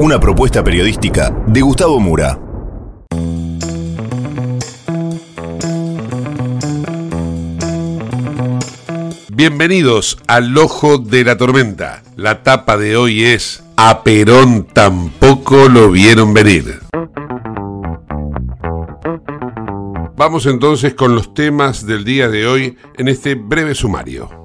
Una propuesta periodística de Gustavo Mura. Bienvenidos al Ojo de la Tormenta. La tapa de hoy es A Perón tampoco lo vieron venir. Vamos entonces con los temas del día de hoy en este breve sumario.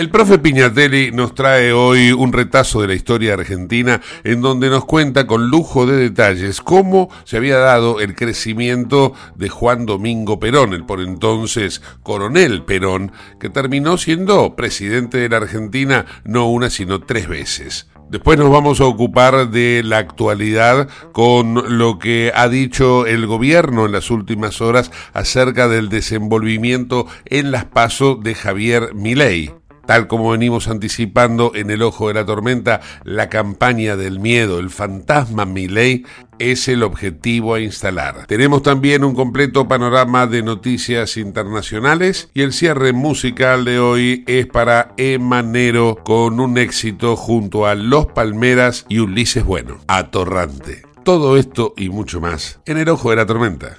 El profe Piñatelli nos trae hoy un retazo de la historia argentina en donde nos cuenta con lujo de detalles cómo se había dado el crecimiento de Juan Domingo Perón, el por entonces coronel Perón, que terminó siendo presidente de la Argentina no una sino tres veces. Después nos vamos a ocupar de la actualidad con lo que ha dicho el gobierno en las últimas horas acerca del desenvolvimiento en las pasos de Javier Milei. Tal como venimos anticipando en el ojo de la tormenta, la campaña del miedo, el fantasma Miley, es el objetivo a instalar. Tenemos también un completo panorama de noticias internacionales y el cierre musical de hoy es para Emanero con un éxito junto a Los Palmeras y Ulises Bueno, Atorrante. Todo esto y mucho más en el ojo de la tormenta.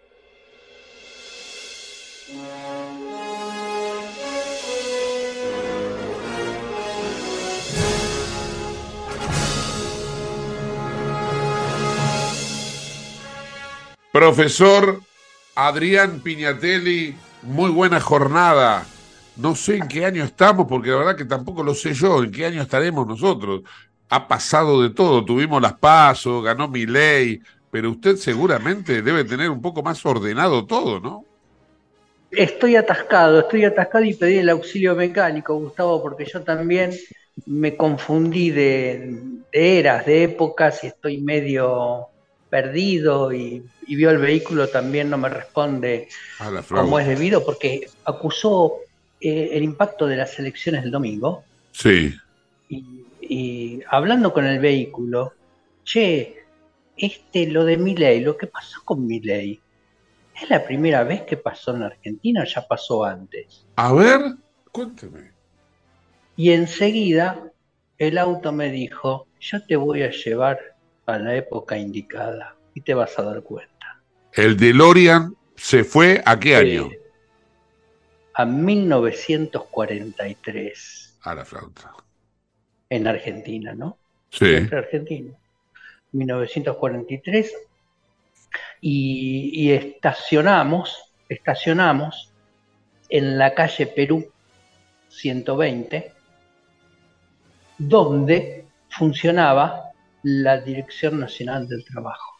Profesor Adrián Piñatelli, muy buena jornada. No sé en qué año estamos, porque la verdad que tampoco lo sé yo, en qué año estaremos nosotros. Ha pasado de todo, tuvimos las pasos, ganó mi ley, pero usted seguramente debe tener un poco más ordenado todo, ¿no? Estoy atascado, estoy atascado y pedí el auxilio mecánico, Gustavo, porque yo también me confundí de, de eras, de épocas y estoy medio perdido y, vio el vehículo también no me responde como es debido porque acusó eh, el impacto de las elecciones del domingo. Sí. Y, hablando con el vehículo, che, este lo de mi ley, lo que pasó con mi ley, ¿es la primera vez que pasó en Argentina ya pasó antes? A ver, cuénteme. Y enseguida el auto me dijo, yo te voy a llevar a la época indicada y te vas a dar cuenta. ¿El DeLorean se fue a qué año? a 1943. A la flauta. En Argentina, ¿no? Sí. En Argentina. 1943. Y, y estacionamos, estacionamos en la calle Perú 120, donde funcionaba la Dirección Nacional del Trabajo.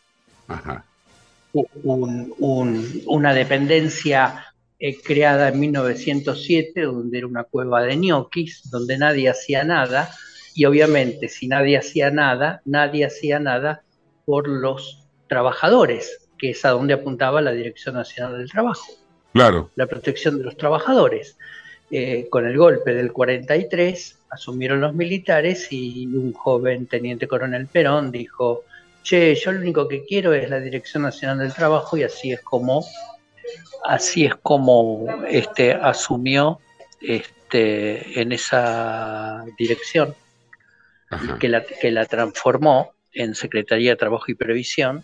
una dependencia eh, creada en 1907, donde era una cueva de ñoquis, donde nadie hacía nada, y obviamente si nadie hacía nada, nadie hacía nada por los trabajadores, que es a donde apuntaba la Dirección Nacional del Trabajo. Claro. La protección de los trabajadores. Eh, con el golpe del 43 asumieron los militares y un joven teniente coronel Perón dijo, che, yo lo único que quiero es la Dirección Nacional del Trabajo y así es como así es como este, asumió este, en esa dirección, que la, que la transformó en Secretaría de Trabajo y Previsión,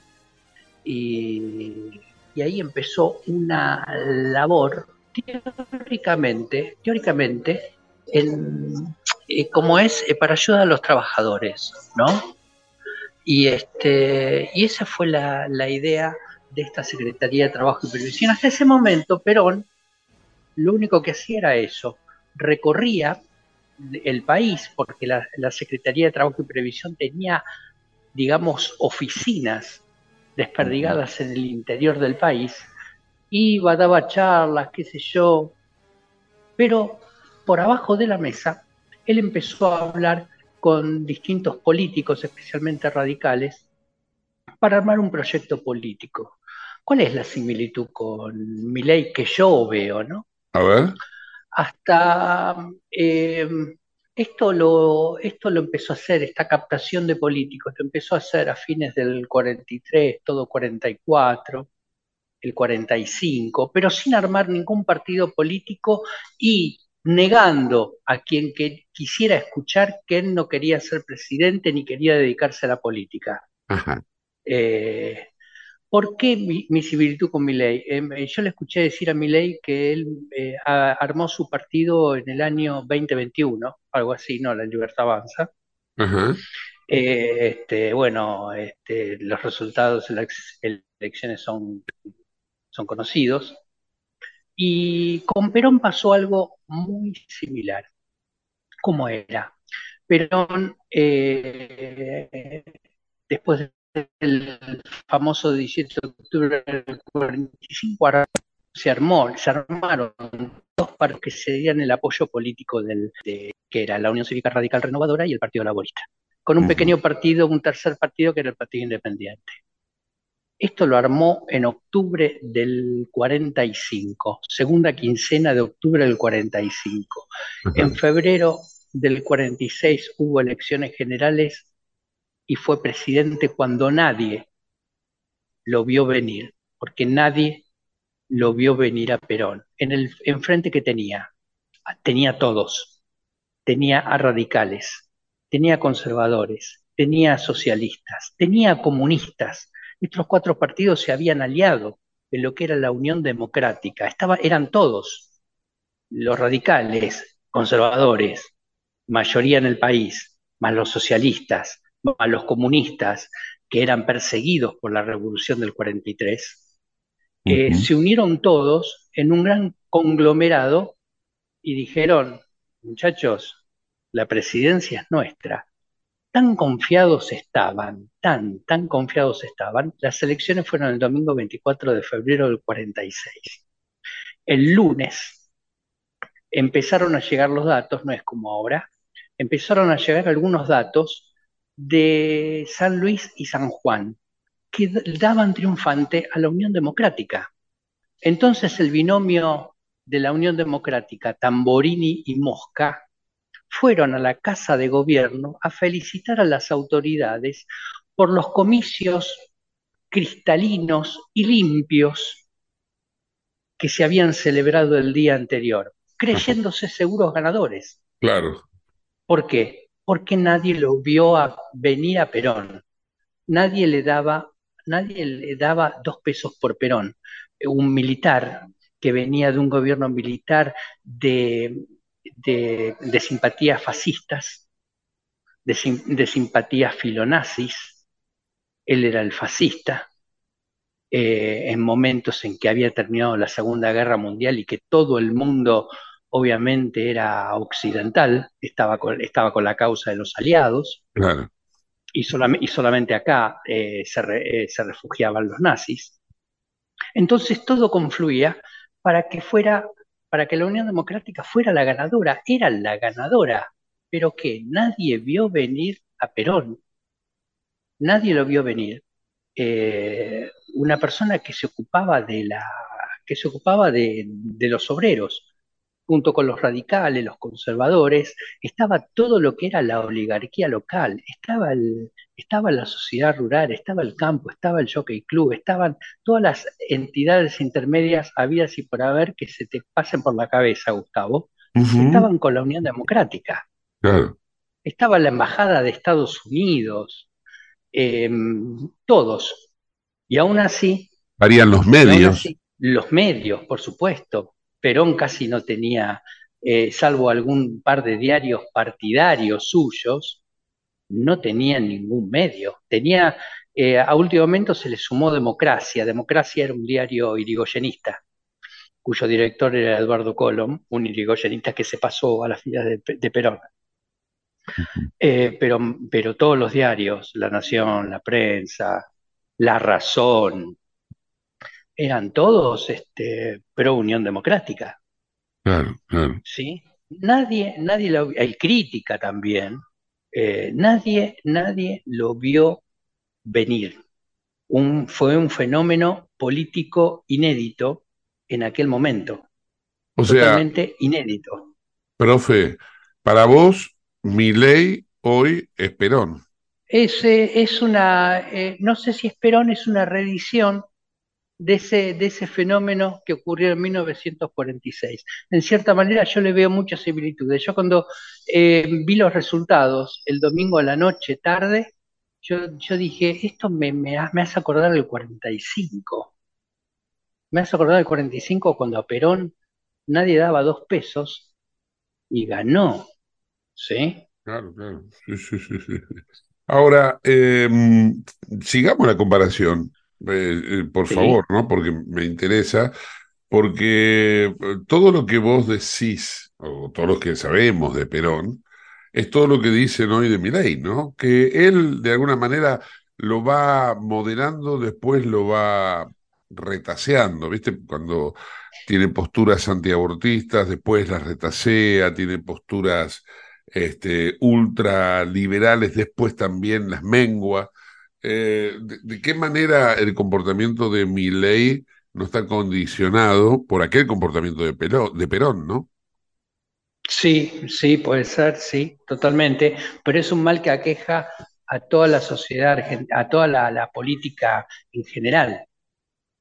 y, ahí empezó una labor teóricamente, teóricamente en, eh, como es eh, para ayudar a los trabajadores, ¿no? Y, este, y esa fue la, la idea de esta Secretaría de Trabajo y Previsión. Hasta ese momento, Perón lo único que hacía era eso, recorría el país, porque la, Secretaría de Trabajo y Previsión tenía, digamos, oficinas desperdigadas en el interior del país, iba, daba charlas, qué sé yo, pero por abajo de la mesa, él empezó a hablar con distintos políticos, especialmente radicales, para armar un proyecto político. ¿Cuál es la similitud con mi ley que yo veo, no? A ver. Hasta eh, esto, lo, esto lo empezó a hacer, esta captación de políticos, lo empezó a hacer a fines del 43, todo 44, el 45, pero sin armar ningún partido político y negando a quien que quisiera escuchar que él no quería ser presidente ni quería dedicarse a la política. Ajá. Eh, ¿Por qué mi, similitud con Milei? Eh, yo le escuché decir a Milei que él eh, armó su partido en el año 2021, algo así, ¿no? La Libertad Avanza. este, bueno, este, los resultados de las elecciones son, son conocidos. Y con Perón pasó algo muy similar. ¿Cómo era? Perón, después el famoso 17 de octubre del 45 se armó, se armaron dos partidos que se dieran el apoyo político del, de, que era la Unión Cívica Radical Renovadora y el Partido Laborista, con un pequeño partido, un tercer partido que era el Partido Independiente. Esto lo armó en octubre del 45, segunda quincena de octubre del 45. En febrero del 46 hubo elecciones generales y fue presidente cuando nadie lo vio venir, porque nadie lo vio venir a Perón. En el enfrente que tenía, tenía todos, tenía a radicales, tenía conservadores, tenía socialistas, tenía comunistas. Estos cuatro partidos se habían aliado en lo que era la Unión Democrática. Estaba, eran todos los radicales, conservadores, mayoría en el país, más los socialistas, a los comunistas que eran perseguidos por la revolución del 43, eh, se unieron todos en un gran conglomerado y dijeron, muchachos, la presidencia es nuestra. Tan confiados estaban, tan, tan confiados estaban. Las elecciones fueron el domingo 24 de febrero del 46. El lunes empezaron a llegar los datos, no es como ahora, empezaron a llegar algunos datos de San Luis y San Juan, que daban triunfante a la Unión Democrática. Entonces el binomio de la Unión Democrática, Tamborini y Mosca, fueron a la Casa de Gobierno a felicitar a las autoridades por los comicios cristalinos y limpios que se habían celebrado el día anterior, creyéndose seguros ganadores. Claro. ¿Por qué? porque nadie lo vio a venir a Perón. Nadie le daba, nadie le daba dos pesos por Perón. Un militar que venía de un gobierno militar de, de, simpatías fascistas, de, simpatías filonazis, él era el fascista, eh, en momentos en que había terminado la Segunda Guerra Mundial y que todo el mundo obviamente era occidental, estaba con, estaba con la causa de los aliados, y, y, solamente acá eh, se, eh, se refugiaban los nazis. Entonces todo confluía para que fuera, para que la Unión Democrática fuera la ganadora, era la ganadora, pero que nadie vio venir a Perón, nadie lo vio venir. Eh, una persona que se ocupaba de la que se ocupaba de, los obreros, junto con los radicales, los conservadores, estaba todo lo que era la oligarquía local, estaba, el, estaba la sociedad rural, estaba el campo, estaba el jockey club, estaban todas las entidades intermedias habidas y por haber que se te pasen por la cabeza, Gustavo, estaban con la Unión Democrática. Estaba la Embajada de Estados Unidos, em, todos, y aún así... Varían los medios. los medios, por supuesto. Perón casi no tenía, eh, salvo algún par de diarios partidarios suyos, no tenía ningún medio. Tenía, eh, a último momento se le sumó Democracia. Democracia era un diario irigoyenista, cuyo director era Eduardo Colom, un irigoyenista que se pasó a las filas de, Perón. Eh, pero, pero todos los diarios, La Nación, La Prensa, la Razón, eran todos este, pro Unión Democrática. Claro, claro. ¿Sí? Nadie, nadie lo hay crítica también, eh, nadie, nadie lo vio venir. Un, fue un fenómeno político inédito en aquel momento. O totalmente inédito. Profe, para vos, mi ley hoy es Perón. Es, es una, eh, no sé si es Perón, es una reedición de ese, de ese fenómeno que ocurrió en 1946. En cierta manera yo le veo muchas similitudes. Yo cuando eh, vi los resultados el domingo a la noche, tarde, yo, yo dije, esto me, me, me, hace acordar del 45. Me hace acordar del 45 cuando a Perón nadie daba dos pesos y ganó. ¿Sí? Claro, claro. Sí, sí, sí. Ahora, em, sigamos la comparación, eh, eh, por favor, ¿no? Porque me interesa, porque eh, todo lo que vos decís, o todo lo que sabemos de Perón, es todo lo que dicen hoy de Milei, ¿no? Que él, de alguna manera, lo va moderando, después lo va retaseando, ¿viste? Cuando tiene posturas antiabortistas, después las retasea, tiene posturas este, ultraliberales, después también las mengua. Eh, de, qué manera el comportamiento de ley no está condicionado por aquel comportamiento de, de Perón, ¿no? Sí, sí, puede ser, sí, totalmente, pero es un mal que aqueja a toda la sociedad, a toda la, política en general.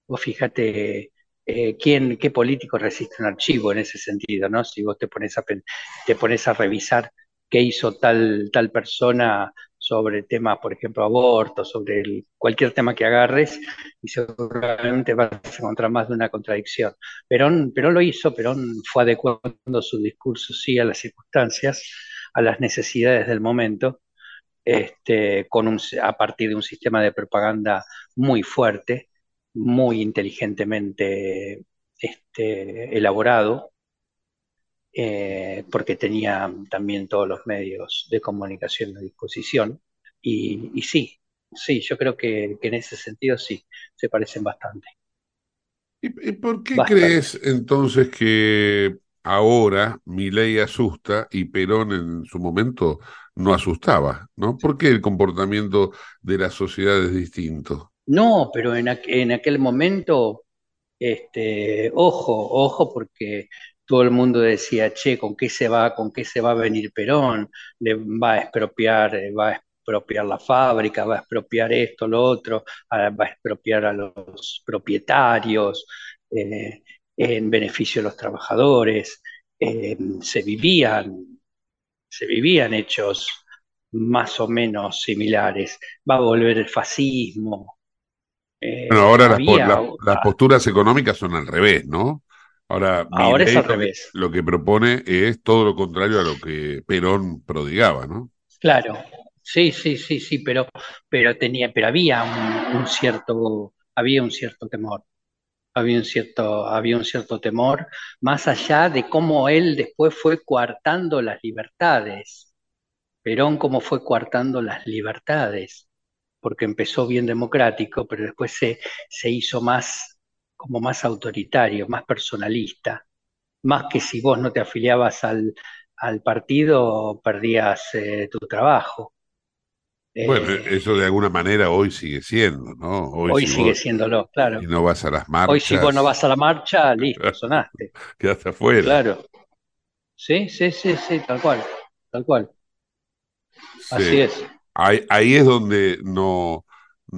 Vos fíjate, eh, quién, qué político resiste un archivo en ese sentido, ¿no? Si vos te pones a, te pones a revisar qué hizo tal, tal persona sobre temas, por ejemplo, aborto, sobre cualquier tema que agarres, y seguramente vas a encontrar más de una contradicción. Perón, Perón lo hizo, Perón fue adecuando su discurso, sí, a las circunstancias, a las necesidades del momento, este, con un, a partir de un sistema de propaganda muy fuerte, muy inteligentemente este, elaborado, eh, porque tenía también todos los medios de comunicación a disposición. Y, sí, sí, yo creo que, en ese sentido sí, se parecen bastante. ¿Y, por qué crees entonces que ahora mi ley asusta y Perón en su momento no asustaba? ¿no? ¿Por qué el comportamiento de la sociedad es distinto? No, pero en, en aquel momento, este, ojo, ojo, porque todo el mundo decía, che, ¿con qué se va, con qué se va a venir Perón? Le va a expropiar, eh, va a expropiar la fábrica, va a expropiar esto, lo otro, va a expropiar a los propietarios, eh, en beneficio de los trabajadores. Eh, se vivían, se vivían hechos más o menos similares. Va a volver el fascismo. bueno, ahora las posturas económicas son al revés, ¿no? Ahora, Ahora es al revés. Lo que propone es todo lo contrario a lo que Perón prodigaba, ¿no? Claro, sí, sí, sí, sí, pero, pero tenía, pero había un, cierto, había un cierto temor. Había un cierto, había un cierto temor, más allá de cómo él después fue coartando las libertades. Perón cómo fue coartando las libertades, porque empezó bien democrático, pero después se, se hizo más, como más autoritario, más personalista, más que si vos no te afiliabas al, al partido, perdías eh, tu trabajo. Bueno, Eh, eso de alguna manera hoy sigue siendo, ¿no? hoy si sigue vos- siéndolo, claro. y no vas a las marchas, Hoy si vos no vas a la marcha, listo, sonaste. quedaste afuera. Claro. Sí, sí, sí, sí, tal cual, tal cual. Sí. Así es. Ahí, ahí es donde no,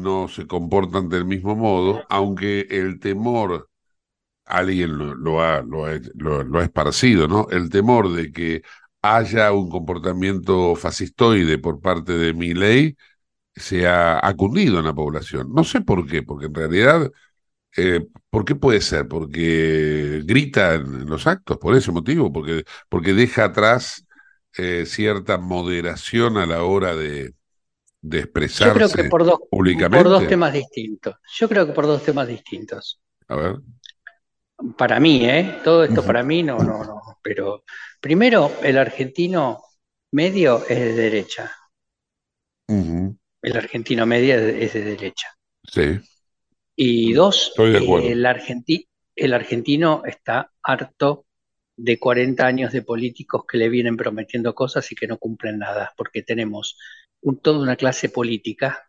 no se comportan del mismo modo, aunque el temor, alguien lo, ha, lo, ha, lo- ha esparcido, ¿no? El temor de que haya un comportamiento fascistoide por parte de Milei se ha, ha cundido en la población. No sé por qué, porque en realidad, eh, ¿por qué puede ser? Porque grita en, en los actos, por ese motivo, porque, porque deja atrás eh, cierta moderación a la hora de, de Yo creo que expresarse por dos, por dos temas distintos. Yo creo que por dos temas distintos. A ver. Para mí, ¿eh? Todo esto para mí no, no, no. Pero primero, el argentino medio es de derecha. El argentino medio es de- derecha. Sí, Y dos, de el argenti- el argentino está harto de 40 años de políticos que le vienen prometiendo cosas y que no cumplen nada, porque tenemos un- toda una clase política,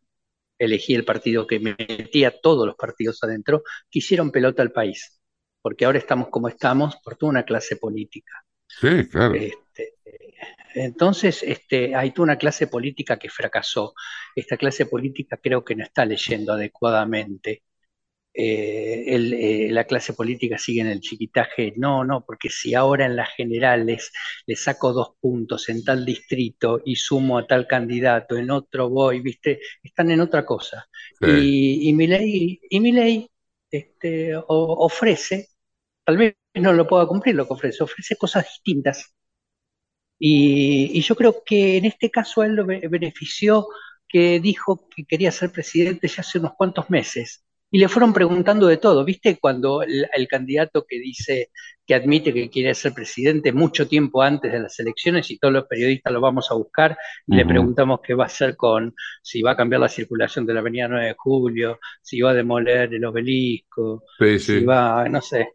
elegí el partido que metía todos los partidos adentro, que hicieron pelota al país, porque ahora estamos como estamos por toda una clase política. sí, claro. Este, entonces, este, hay toda una clase política que fracasó. Esta clase política creo que no está leyendo adecuadamente. Eh, el, eh, la clase política sigue en el chiquitaje. No, no, porque si ahora en las generales le saco dos puntos en tal distrito y sumo a tal candidato, en otro voy, ¿viste? Están en otra cosa. Sí. Y, y Milei, y Milei, este, o- ofrece, tal vez no lo pueda cumplir lo que ofrece, ofrece cosas distintas. Y, y yo creo que en este caso él lo be- benefició que dijo que quería ser presidente ya hace unos cuantos meses. Y le fueron preguntando de todo, ¿viste? Cuando el, el candidato que dice, que admite que quiere ser presidente mucho tiempo antes de las elecciones y todos los periodistas lo vamos a buscar, y le preguntamos qué va a hacer con, si va a cambiar la circulación de la avenida 9 de Julio, si va a demoler el obelisco, Sí, si va, no sé,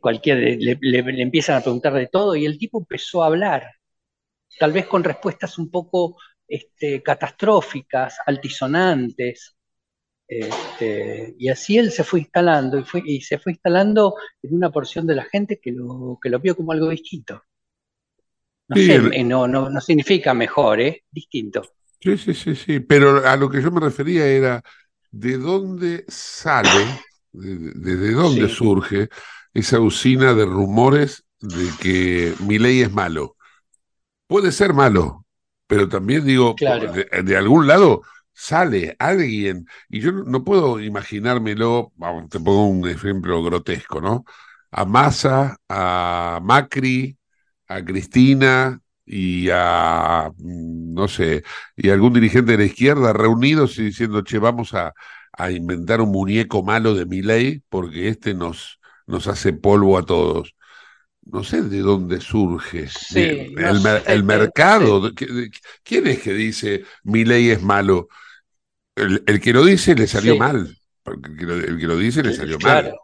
cualquier, le, le- le empiezan a preguntar de todo y el tipo empezó a hablar, tal vez con respuestas un poco este, catastróficas, altisonantes, este, y así él se fue instalando y, fue, y se fue instalando en una porción de la gente que lo, que lo vio como algo distinto. No Sí, sé, eh, no, no, no significa mejor, ¿eh? Distinto. Sí, sí, sí, sí. Pero a lo que yo me refería era de dónde sale, de- desde dónde Sí. surge esa usina de rumores de que Milei es malo. Puede ser malo, pero también digo, Claro. de, de algún lado sale alguien, y yo no, puedo imaginármelo, vamos, te pongo un ejemplo grotesco, ¿no? A Massa, a Macri, a Cristina y a, mm, no sé, y algún dirigente de la izquierda reunidos y diciendo, che, vamos a, a inventar un muñeco malo de Milei porque este nos, nos hace polvo a todos. No sé de dónde surge. Sí, De- no el, sé, el pero- mercado. ¿Quién es que dice Milei es malo? El, el que lo dice le salió Sí. mal. El que lo, el que lo dice le salió mal. Claro,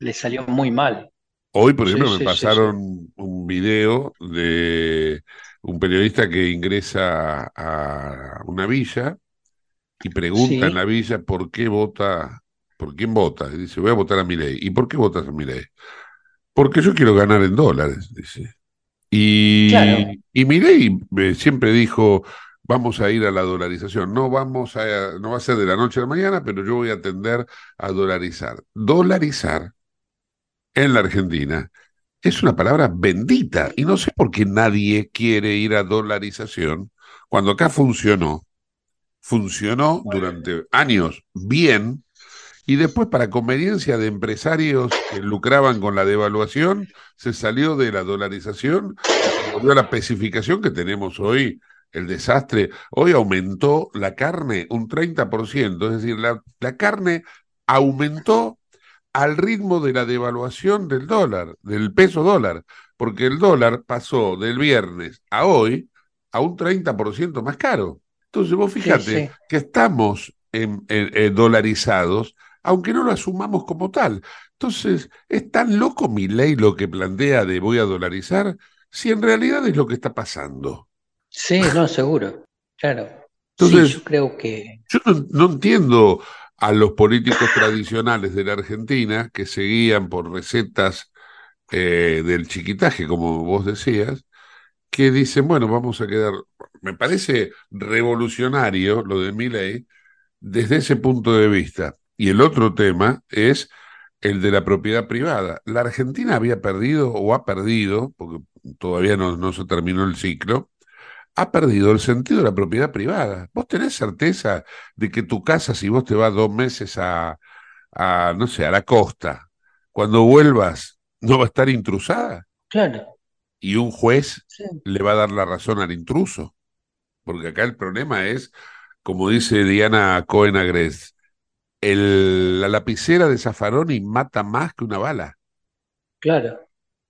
le salió muy mal. Hoy, por ejemplo, sí, me pasaron un video de un periodista que ingresa a una villa y pregunta en la villa por qué vota, por quién vota. Y dice, voy a votar a Milei. ¿Y por qué votas a Milei? Porque yo quiero ganar en dólares, dice. Y, Claro. y Milei eh, siempre dijo, vamos a ir a la dolarización. No vamos a, no va a ser de la noche a la mañana, pero yo voy a tender a dolarizar. Dolarizar en la Argentina es una palabra bendita y no sé por qué nadie quiere ir a dolarización cuando acá funcionó. Funcionó durante años bien y después para conveniencia de empresarios que lucraban con la devaluación se salió de la dolarización y volvió a la especificación que tenemos hoy. El desastre, hoy aumentó la carne un 30%, es decir, la, la carne aumentó al ritmo de la devaluación del dólar, del peso dólar, porque el dólar pasó del viernes a hoy a un 30% más caro. Entonces vos fíjate que estamos en, dolarizados, aunque no lo asumamos como tal. Entonces, ¿es tan loco mi ley lo que plantea de voy a dolarizar? Si en realidad es lo que está pasando. Sí, no, seguro, claro. Entonces, yo creo que... Yo no, entiendo a los políticos tradicionales de la Argentina que seguían por recetas eh, del chiquitaje, como vos decías, que dicen, bueno, vamos a quedar... Me parece revolucionario lo de mi ley desde ese punto de vista. Y el otro tema es el de la propiedad privada. La Argentina había perdido o ha perdido, porque todavía no, no se terminó el ciclo, ha perdido el sentido de la propiedad privada. ¿Vos tenés certeza de que tu casa, si vos te vas dos meses a, a no sé, a la costa, cuando vuelvas, no va a estar intrusada? Claro. Y un juez le va a dar la razón al intruso. Porque acá el problema es, como dice Diana Cohen Agres, el, la lapicera de Zaffaroni mata más que una bala. Claro.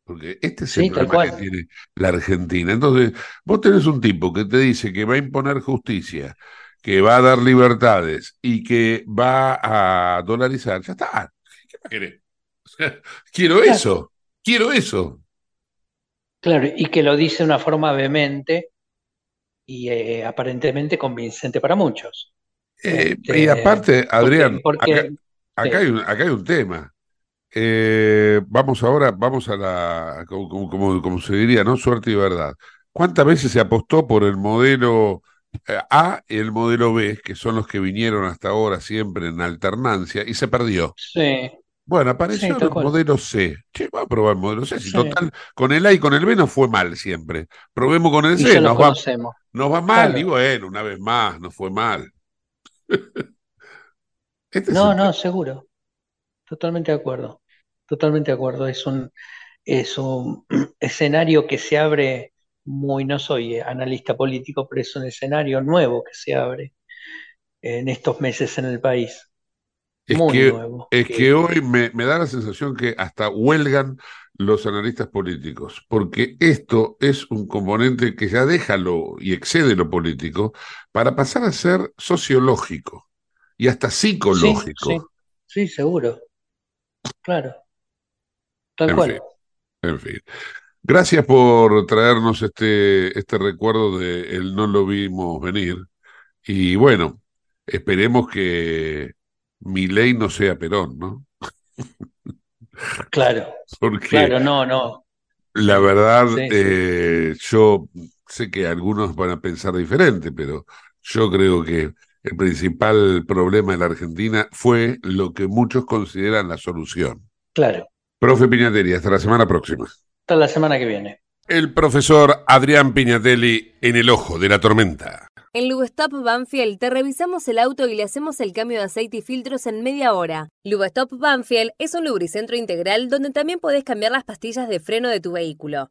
Porque este es el problema que tiene la Argentina. Entonces, vos tenés un tipo que te dice que va a imponer justicia, que va a dar libertades y que va a dolarizar. Ya está. ¿Qué más querés? quiero eso. Quiero eso. Claro, y que lo dice de una forma vehemente y eh, aparentemente convincente para muchos. Eh, y este, aparte, Adrián, acá, hay un, acá, hay un, tema. Eh, vamos ahora, vamos a la, como, como, se diría, ¿no? Suerte y verdad. ¿Cuántas veces se apostó por el modelo eh, A y el modelo B, que son los que vinieron hasta ahora siempre en alternancia, y se perdió? Sí. Bueno, apareció el modelo C. Che, va a probar el modelo C. Si total, con el A y con el B no fue mal siempre. Probemos con el C, nos va, nos va mal, y bueno, una vez más, no fue mal. Este no, no, seguro. Totalmente de acuerdo. Totalmente de acuerdo. Es un, es un escenario que se abre muy, no soy analista político, pero es un escenario nuevo que se abre en estos meses en el país. Es muy que, nuevo. Es que, hoy me, me, da la sensación que hasta huelgan los analistas políticos, porque esto es un componente que ya deja lo y excede lo político para pasar a ser sociológico y hasta psicológico. Sí, seguro. Claro. Tal cual. en fin. Gracias por traernos este, este recuerdo de el no lo vimos venir. Y bueno, esperemos que mi ley no sea Perón, ¿no? Claro. claro, no, no. La verdad, eh, yo sé que algunos van a pensar diferente, pero yo creo que el principal problema de la Argentina fue lo que muchos consideran la solución. Claro. Profe Piñatelli, hasta la semana próxima. Hasta la semana que viene. El profesor Adrián Piñatelli en el ojo de la tormenta. En Lubestop Banfield te revisamos el auto y le hacemos el cambio de aceite y filtros en media hora. Lubestop Banfield es un lubricentro integral donde también podés cambiar las pastillas de freno de tu vehículo.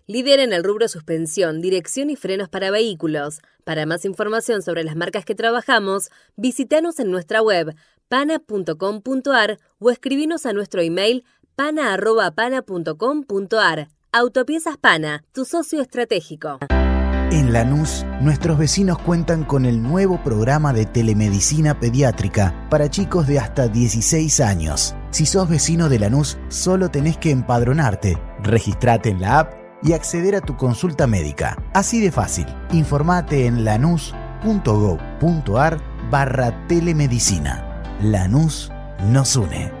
Líder en el rubro suspensión, dirección y frenos para vehículos. Para más información sobre las marcas que trabajamos, visítanos en nuestra web pana.com.ar o escribinos a nuestro email pana.pana.com.ar. Autopiezas Pana, tu socio estratégico. En Lanús, nuestros vecinos cuentan con el nuevo programa de telemedicina pediátrica para chicos de hasta 16 años. Si sos vecino de Lanús, solo tenés que empadronarte, registrate en la app y acceder a tu consulta médica. Así de fácil. Informate en lanús.gov.ar barra telemedicina. Lanús nos une.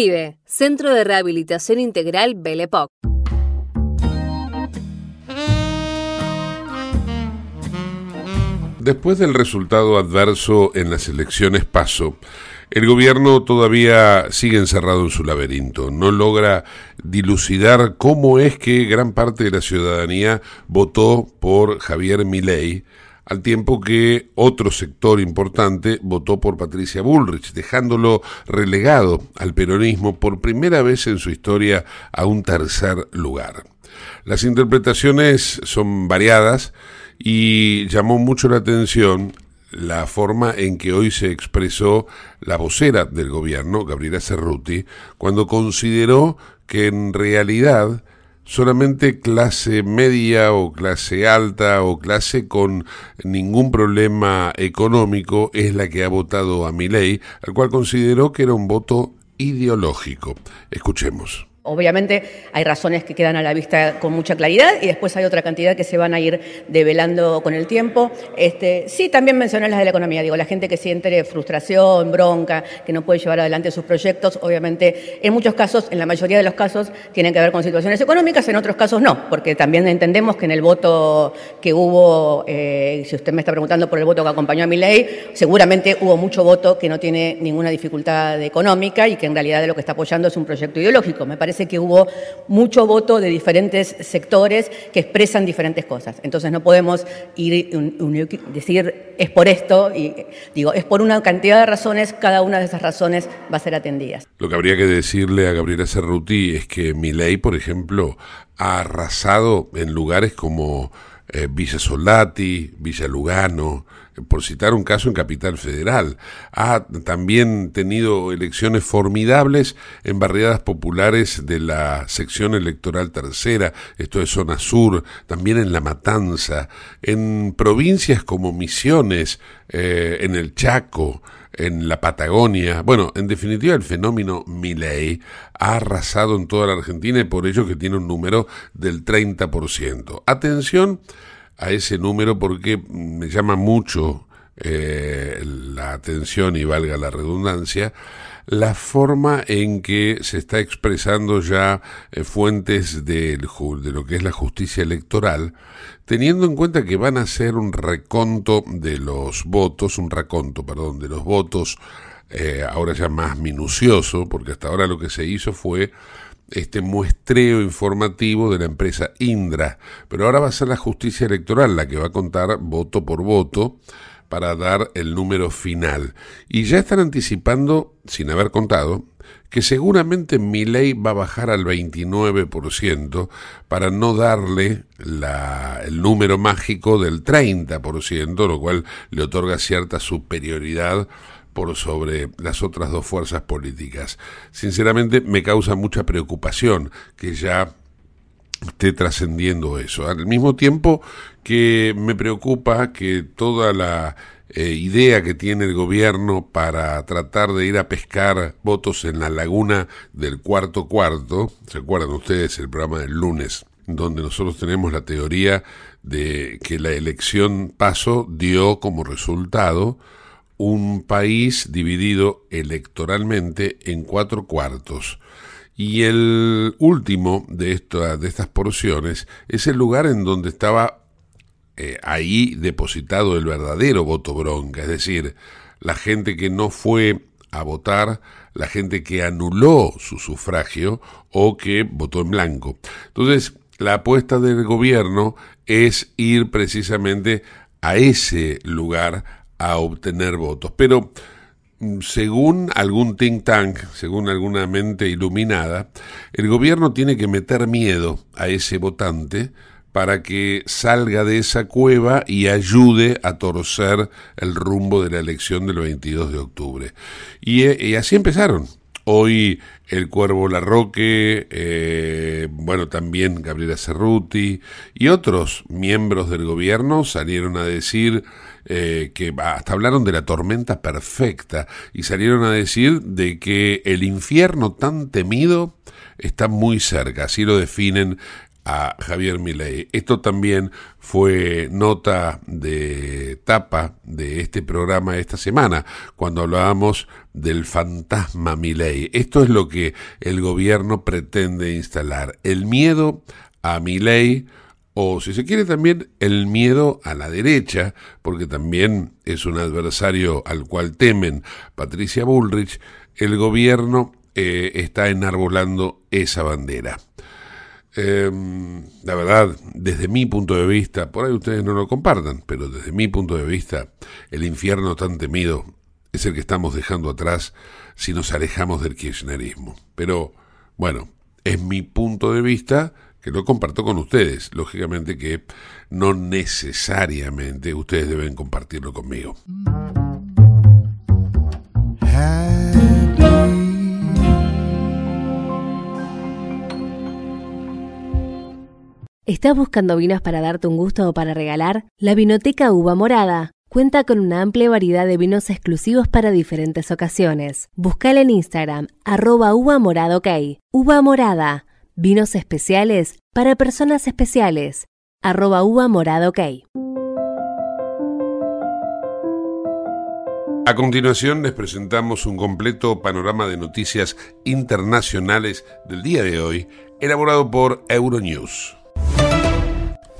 Centro de Rehabilitación Integral Belepoc. Después del resultado adverso en las elecciones PASO, El gobierno todavía sigue encerrado en su laberinto, no logra dilucidar cómo es que gran parte de la ciudadanía votó por Javier Milei, al tiempo que otro sector importante votó por Patricia Bullrich, dejándolo relegado al peronismo por primera vez en su historia a un tercer lugar. Las interpretaciones son variadas y llamó mucho la atención la forma en que hoy se expresó la vocera del gobierno, Gabriela Cerruti, cuando consideró que en realidad solamente clase media o clase alta o clase con ningún problema económico es la que ha votado a mi ley, al cual consideró que era un voto ideológico. Escuchemos. Obviamente hay razones que quedan a la vista con mucha claridad y después hay otra cantidad que se van a ir develando con el tiempo. Este, sí, también mencioné las de la economía, digo, la gente que siente frustración, bronca, que no puede llevar adelante sus proyectos, obviamente en muchos casos, en la mayoría de los casos, tienen que ver con situaciones económicas, en otros casos no, porque también entendemos que en el voto que hubo, eh, si usted me está preguntando por el voto que acompañó a mi ley, seguramente hubo mucho voto que no tiene ninguna dificultad económica y que en realidad lo que está apoyando es un proyecto ideológico. Me parece parece que hubo mucho voto de diferentes sectores que expresan diferentes cosas. Entonces no podemos ir decir es por esto y digo es por una cantidad de razones. Cada una de esas razones va a ser atendida. Lo que habría que decirle a Gabriela Cerruti es que mi ley, por ejemplo, ha arrasado en lugares como eh, Villa Soldati, Villa Lugano, por citar un caso en Capital Federal. Ha también tenido elecciones formidables en barriadas populares de la sección electoral tercera, esto es zona sur, también en La Matanza, en provincias como Misiones, eh, en el Chaco, en la Patagonia. Bueno, en definitiva el fenómeno Milei ha arrasado en toda la Argentina y por ello que tiene un número del 30%. Atención a ese número porque me llama mucho eh, la atención y valga la redundancia, la forma en que se está expresando ya eh, fuentes de, de lo que es la justicia electoral, teniendo en cuenta que van a hacer un reconto de los votos, un reconto, perdón, de los votos, eh, ahora ya más minucioso, porque hasta ahora lo que se hizo fue este muestreo informativo de la empresa Indra, pero ahora va a ser la justicia electoral la que va a contar voto por voto para dar el número final. Y ya están anticipando, sin haber contado, que seguramente mi ley va a bajar al 29% para no darle la, el número mágico del 30%, lo cual le otorga cierta superioridad por sobre las otras dos fuerzas políticas. Sinceramente me causa mucha preocupación que ya esté trascendiendo eso. Al mismo tiempo que me preocupa que toda la eh, idea que tiene el gobierno para tratar de ir a pescar votos en la laguna del cuarto cuarto, ¿se acuerdan ustedes el programa del lunes? donde nosotros tenemos la teoría de que la elección paso dio como resultado un país dividido electoralmente en cuatro cuartos. Y el último de, de estas porciones es el lugar en donde estaba eh, ahí depositado el verdadero voto bronca, es decir, la gente que no fue a votar, la gente que anuló su sufragio o que votó en blanco. Entonces, la apuesta del gobierno es ir precisamente a ese lugar a obtener votos. Pero mm, según algún think tank, según alguna mente iluminada, el gobierno tiene que meter miedo a ese votante para que salga de esa cueva y ayude a torcer el rumbo de la elección del 22 de octubre. Y, eh, así empezaron. Hoy el Cuervo Larroque, eh, bueno, también Gabriela Cerruti y otros miembros del gobierno salieron a decir eh, que hasta hablaron de la tormenta perfecta y salieron a decir de que el infierno tan temido está muy cerca, así lo definen a Javier Milei. Esto también fue nota de tapa de este programa esta semana, cuando hablábamos del fantasma Milei. Esto es lo que el gobierno pretende instalar, el miedo a Milei o si se quiere también el miedo a la derecha, porque también es un adversario al cual temen Patricia Bullrich, el gobierno eh, está enarbolando esa bandera. Em, la verdad, desde mi punto de vista, por ahí ustedes no lo compartan, pero desde mi punto de vista, el infierno tan temido es el que estamos dejando atrás si nos alejamos del kirchnerismo. Pero, bueno, es mi punto de vista que lo comparto con ustedes. Lógicamente que no necesariamente ustedes deben compartirlo conmigo. ¿Estás buscando vinos para darte un gusto o para regalar? La Vinoteca Uva Morada cuenta con una amplia variedad de vinos exclusivos para diferentes ocasiones. Buscala en Instagram, arroba uva morada. Uva morada, vinos especiales para personas especiales, arroba uva morada. A continuación les presentamos un completo panorama de noticias internacionales del día de hoy, elaborado por Euronews.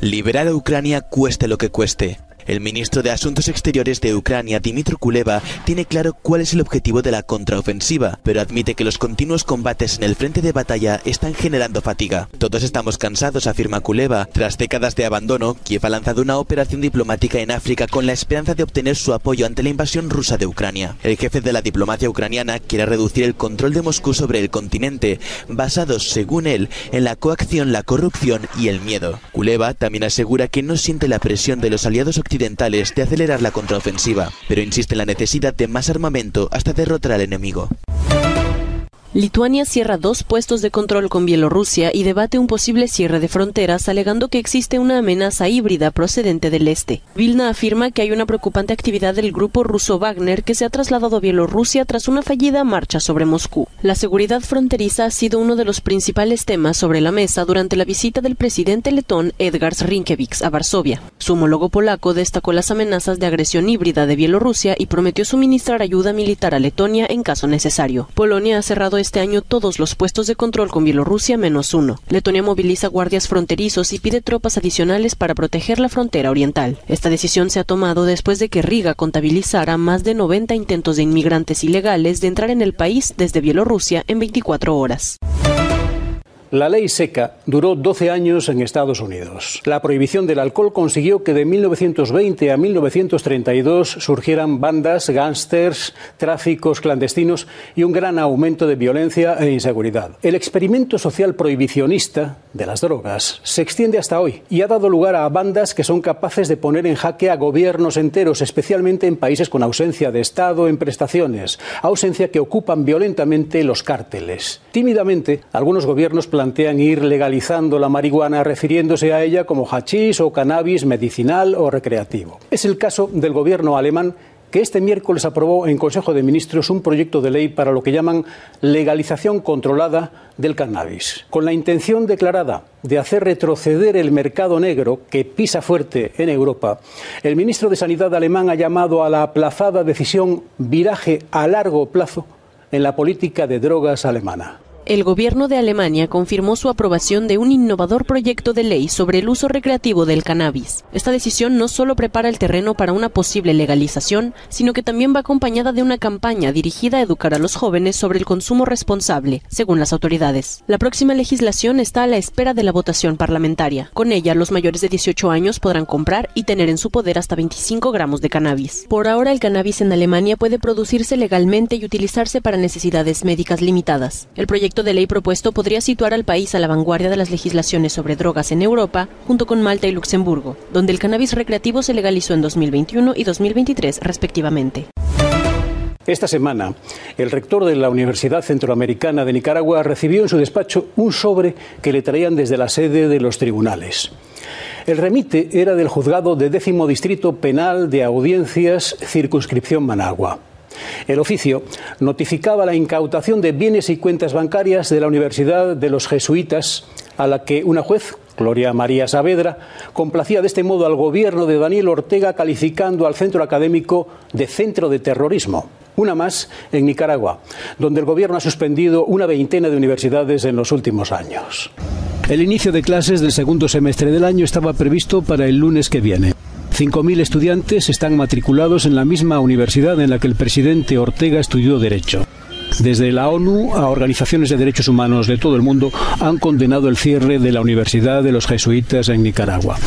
Liberar a Ucrania cueste lo que cueste. El ministro de Asuntos Exteriores de Ucrania, Dmitry Kuleva, tiene claro cuál es el objetivo de la contraofensiva, pero admite que los continuos combates en el frente de batalla están generando fatiga. Todos estamos cansados, afirma Kuleva. Tras décadas de abandono, Kiev ha lanzado una operación diplomática en África con la esperanza de obtener su apoyo ante la invasión rusa de Ucrania. El jefe de la diplomacia ucraniana quiere reducir el control de Moscú sobre el continente, basados, según él, en la coacción, la corrupción y el miedo. Kuleva también asegura que no siente la presión de los aliados occidentales de acelerar la contraofensiva, pero insiste en la necesidad de más armamento hasta derrotar al enemigo. Lituania cierra dos puestos de control con Bielorrusia y debate un posible cierre de fronteras alegando que existe una amenaza híbrida procedente del este. Vilna afirma que hay una preocupante actividad del grupo ruso Wagner que se ha trasladado a Bielorrusia tras una fallida marcha sobre Moscú. La seguridad fronteriza ha sido uno de los principales temas sobre la mesa durante la visita del presidente letón Edgars Rinkevich a Varsovia. Su homólogo polaco destacó las amenazas de agresión híbrida de Bielorrusia y prometió suministrar ayuda militar a Letonia en caso necesario. Polonia ha cerrado este año todos los puestos de control con Bielorrusia menos uno. Letonia moviliza guardias fronterizos y pide tropas adicionales para proteger la frontera oriental. Esta decisión se ha tomado después de que Riga contabilizara más de 90 intentos de inmigrantes ilegales de entrar en el país desde Bielorrusia en 24 horas. La ley seca duró 12 años en Estados Unidos. La prohibición del alcohol consiguió que de 1920 a 1932 surgieran bandas, gángsters, tráficos clandestinos y un gran aumento de violencia e inseguridad. El experimento social prohibicionista de las drogas se extiende hasta hoy y ha dado lugar a bandas que son capaces de poner en jaque a gobiernos enteros, especialmente en países con ausencia de Estado en prestaciones, ausencia que ocupan violentamente los cárteles. Tímidamente, algunos gobiernos plantean ir legalizando la marihuana refiriéndose a ella como hachís o cannabis medicinal o recreativo. Es el caso del gobierno alemán que este miércoles aprobó en Consejo de Ministros un proyecto de ley para lo que llaman legalización controlada del cannabis, con la intención declarada de hacer retroceder el mercado negro que pisa fuerte en Europa. El ministro de Sanidad alemán ha llamado a la aplazada decisión viraje a largo plazo en la política de drogas alemana. El gobierno de Alemania confirmó su aprobación de un innovador proyecto de ley sobre el uso recreativo del cannabis. Esta decisión no solo prepara el terreno para una posible legalización, sino que también va acompañada de una campaña dirigida a educar a los jóvenes sobre el consumo responsable, según las autoridades. La próxima legislación está a la espera de la votación parlamentaria. Con ella, los mayores de 18 años podrán comprar y tener en su poder hasta 25 gramos de cannabis. Por ahora, el cannabis en Alemania puede producirse legalmente y utilizarse para necesidades médicas limitadas. El proyecto de ley propuesto podría situar al país a la vanguardia de las legislaciones sobre drogas en Europa, junto con Malta y Luxemburgo, donde el cannabis recreativo se legalizó en 2021 y 2023 respectivamente. Esta semana, el rector de la Universidad Centroamericana de Nicaragua recibió en su despacho un sobre que le traían desde la sede de los tribunales. El remite era del juzgado de décimo distrito penal de audiencias circunscripción Managua. El oficio notificaba la incautación de bienes y cuentas bancarias de la Universidad de los Jesuitas, a la que una juez, Gloria María Saavedra, complacía de este modo al gobierno de Daniel Ortega calificando al centro académico de centro de terrorismo. Una más en Nicaragua, donde el gobierno ha suspendido una veintena de universidades en los últimos años. El inicio de clases del segundo semestre del año estaba previsto para el lunes que viene. 5.000 estudiantes están matriculados en la misma universidad en la que el presidente Ortega estudió Derecho. Desde la ONU a organizaciones de derechos humanos de todo el mundo han condenado el cierre de la Universidad de los Jesuitas en Nicaragua.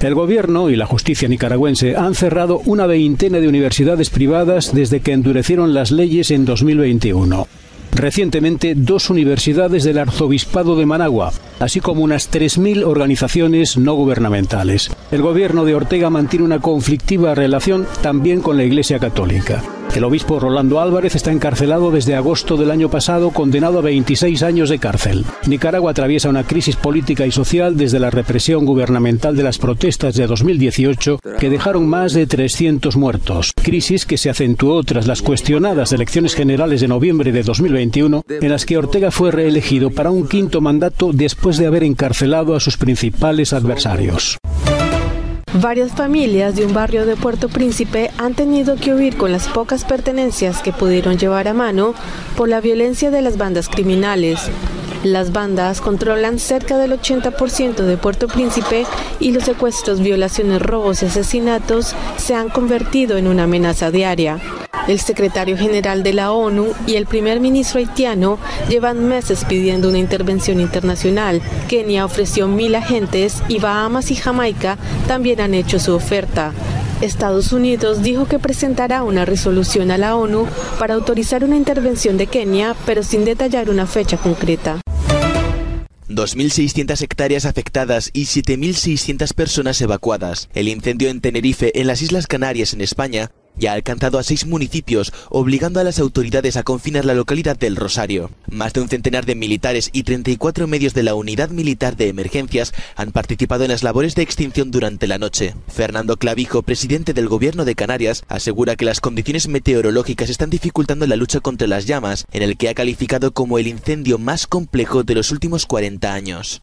El gobierno y la justicia nicaragüense han cerrado una veintena de universidades privadas desde que endurecieron las leyes en 2021. Recientemente, dos universidades del Arzobispado de Managua, así como unas 3.000 organizaciones no gubernamentales. El gobierno de Ortega mantiene una conflictiva relación también con la Iglesia Católica. El obispo Rolando Álvarez está encarcelado desde agosto del año pasado, condenado a 26 años de cárcel. Nicaragua atraviesa una crisis política y social desde la represión gubernamental de las protestas de 2018 que dejaron más de 300 muertos. Crisis que se acentuó tras las cuestionadas elecciones generales de noviembre de 2021 en las que Ortega fue reelegido para un quinto mandato después de haber encarcelado a sus principales adversarios. Varias familias de un barrio de Puerto Príncipe han tenido que huir con las pocas pertenencias que pudieron llevar a mano por la violencia de las bandas criminales. Las bandas controlan cerca del 80% de Puerto Príncipe y los secuestros, violaciones, robos y asesinatos se han convertido en una amenaza diaria. El secretario general de la ONU y el primer ministro haitiano llevan meses pidiendo una intervención internacional. Kenia ofreció mil agentes y Bahamas y Jamaica también han hecho su oferta. Estados Unidos dijo que presentará una resolución a la ONU para autorizar una intervención de Kenia, pero sin detallar una fecha concreta. 2.600 hectáreas afectadas y 7.600 personas evacuadas. El incendio en Tenerife, en las Islas Canarias, en España, ya ha alcanzado a seis municipios, obligando a las autoridades a confinar la localidad del Rosario. Más de un centenar de militares y 34 medios de la Unidad Militar de Emergencias han participado en las labores de extinción durante la noche. Fernando Clavijo, presidente del Gobierno de Canarias, asegura que las condiciones meteorológicas están dificultando la lucha contra las llamas, en el que ha calificado como el incendio más complejo de los últimos 40 años.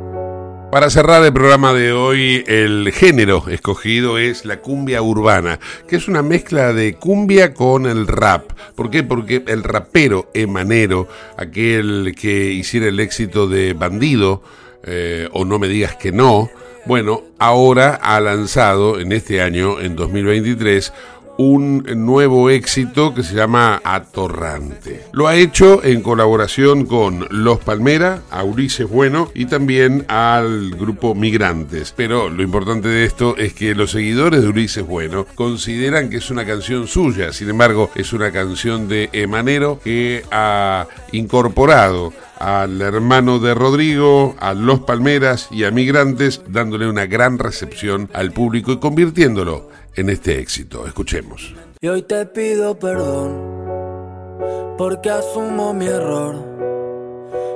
Para cerrar el programa de hoy, el género escogido es la cumbia urbana, que es una mezcla de cumbia con el rap. ¿Por qué? Porque el rapero emanero, aquel que hiciera el éxito de Bandido, eh, o No me digas que no, bueno, ahora ha lanzado en este año, en 2023, un nuevo éxito que se llama Atorrante. Lo ha hecho en colaboración con Los Palmera, a Ulises Bueno y también al grupo Migrantes. Pero lo importante de esto es que los seguidores de Ulises Bueno consideran que es una canción suya, sin embargo es una canción de Emanero que ha incorporado al hermano de Rodrigo, a Los Palmeras y a Migrantes, dándole una gran recepción al público y convirtiéndolo en este éxito. Escuchemos. Y hoy te pido perdón, porque asumo mi error.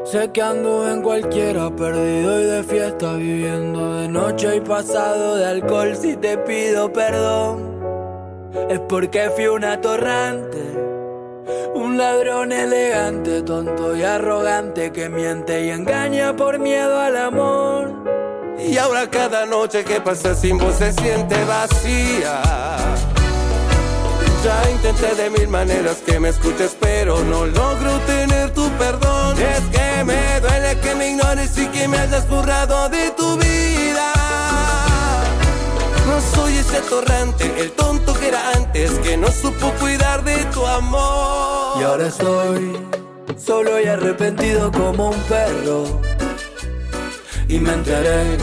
Sé que ando en cualquiera, perdido y de fiesta, viviendo de noche y pasado de alcohol. Si te pido perdón, es porque fui un atorrante. Un ladrón elegante, tonto y arrogante que miente y engaña por miedo al amor. Y ahora cada noche que pasa sin vos se siente vacía. Ya intenté de mil maneras que me escuches, pero no logro tener tu perdón. Es que me duele que me ignores y que me hayas burlado de tu vida. No soy ese torrente, el tonto que era antes, que no supo cuidar de tu amor. Y ahora estoy solo y arrepentido como un perro. Y me enteré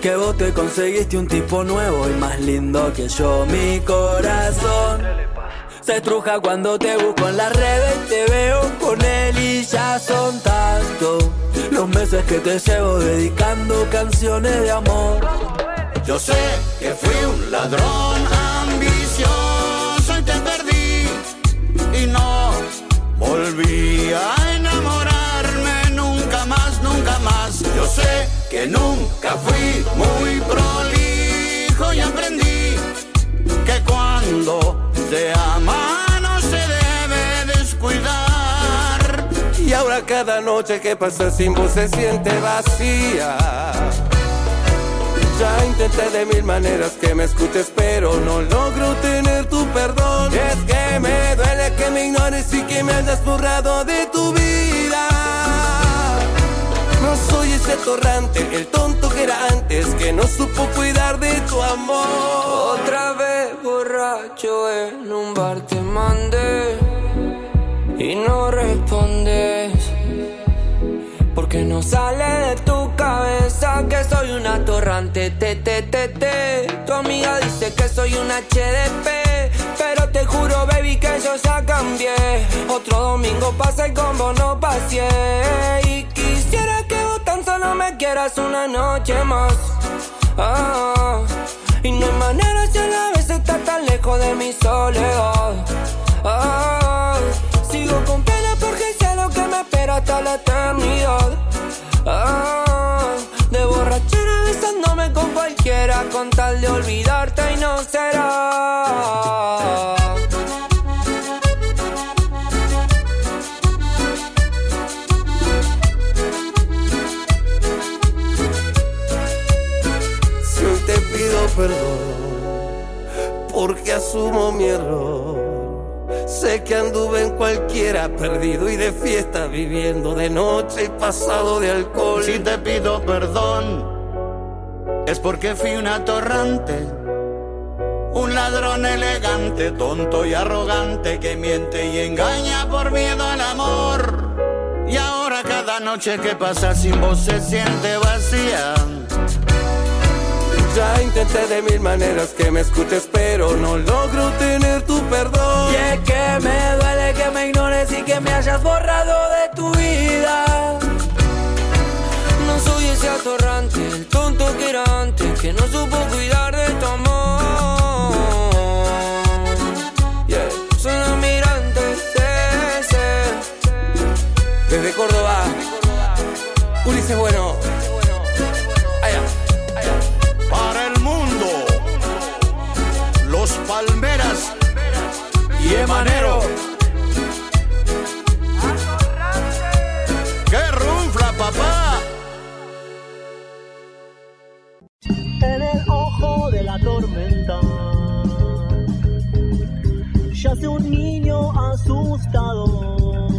que vos te conseguiste un tipo nuevo y más lindo que yo. Mi corazón se estruja cuando te busco en las redes y te veo con él y ya son tantos los meses que te llevo dedicando canciones de amor. Yo sé que fui un ladrón ambicioso y te perdí y no volví a que nunca fui muy prolijo y aprendí que cuando se ama no se debe descuidar. Y ahora cada noche que pasa sin vos se siente vacía. Ya intenté de mil maneras que me escuches, pero no logro tener tu perdón. Es que me duele que me ignores y que me hayas borrado de tu vida. No soy ese torrante, el tonto que era antes, que no supo cuidar de tu amor. Otra vez borracho en un bar te mandé y no respondes. Porque no sale de tu cabeza que soy una atorrante, te, te, te, te. Tu amiga dice que soy un HDP, pero te juro, baby, que yo ya cambié. Otro domingo pasa con vos no pasé. Quisiera que vos tan solo me quieras una noche más. Ah, y no hay manera si a la vez estás tan lejos de mi soledad. Ah, sigo con pena porque sé lo que me espera hasta la eternidad. Ah, de borrachera besándome con cualquiera con tal de olvidarte y no será. Asumo mi error. Sé que anduve en cualquiera, perdido y de fiesta, viviendo de noche y pasado de alcohol. Si te pido perdón, es porque fui un atorrante, un ladrón elegante, tonto y arrogante que miente y engaña por miedo al amor. Y ahora cada noche que pasa sin vos se siente vacía. Ya intenté de mil maneras que me escuches, pero no logro tener tu perdón. Y es que me duele que me ignores y que me hayas borrado de tu vida. No soy ese atorrante, el tonto que era antes, que no supo cuidar de tu amor. Yeah. Soy un almirante, sí, sí. Desde Córdoba, Ulises Bueno. Y Emanero. ¡Qué runfla, papá! En el ojo de la tormenta yace un niño asustado.